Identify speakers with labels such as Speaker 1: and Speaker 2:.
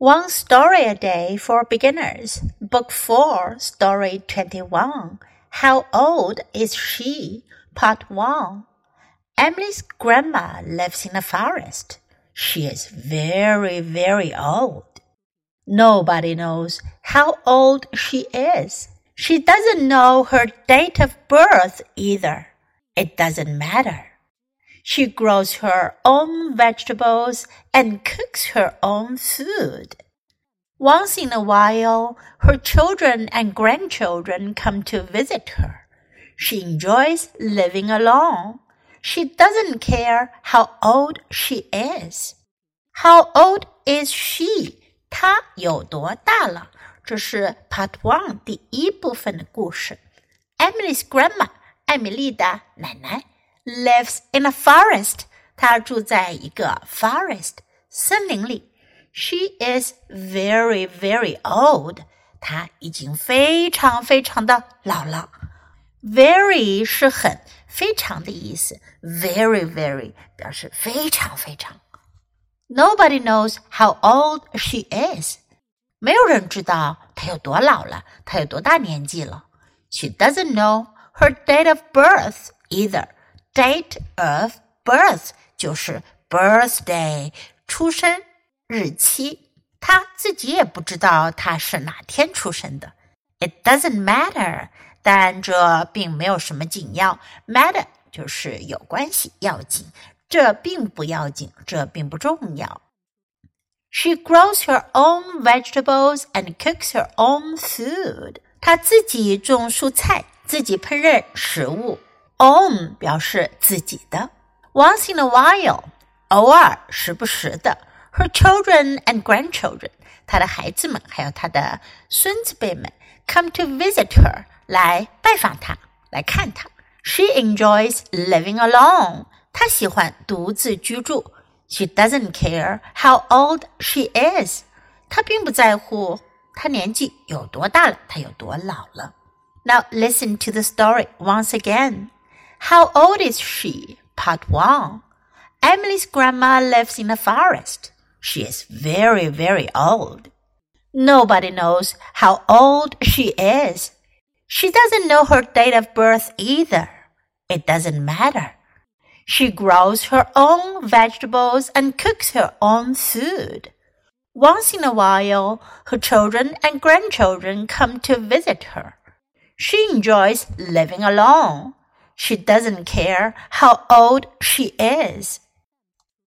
Speaker 1: One Story a Day for Beginners, Book 4, Story 21. How Old is She? Part 1. Emily's grandma lives in a forest. She is very, very old. Nobody knows how old she is. She doesn't know her date of birth either. It doesn't matter. She grows her own vegetables and cooks her own food. Once in a while, her children and grandchildren come to visit her. She enjoys living alone. She doesn't care how old she is. How old is she? 她有多大了？这是 Part One 第一部分的故事。Emily's grandma，艾米丽的奶奶。 lives in a forest. 她住在一个 forest 森林里。She is very, very old. 她已经非常非常的老了。Very 是很、非常的意思。Very, very 表示非常非常。Nobody knows how old she is. 没有人知道她有多老了，她有多大年纪了。She doesn't know her date of birth either. Date of birth 就是 birthday 出生日期，他自己也不知道他是哪天出生的。It doesn't matter，但这并没有什么紧要。Matter 就是有关系、要紧，这并不要紧，这并不重要。She grows her own vegetables and cooks her own food。她自己种蔬菜，自己烹饪食物。 own 表示自己的，once in a while 偶尔时不时的，her children and grandchildren 她的孩子们还有她的孙子辈们 come to visit her 来拜访她来看她。She enjoys living alone 她喜欢独自居住。She doesn't care how old she is 她并不在乎她年纪有多大了，她有多老了。Now listen to the story once again. How old is she? Part 1. Emily's grandma lives in the forest. She is very, very old. Nobody knows how old she is. She doesn't know her date of birth either. It doesn't matter. She grows her own vegetables and cooks her own food. Once in a while, her children and grandchildren come to visit her. She enjoys living alone. She doesn't care how old she is.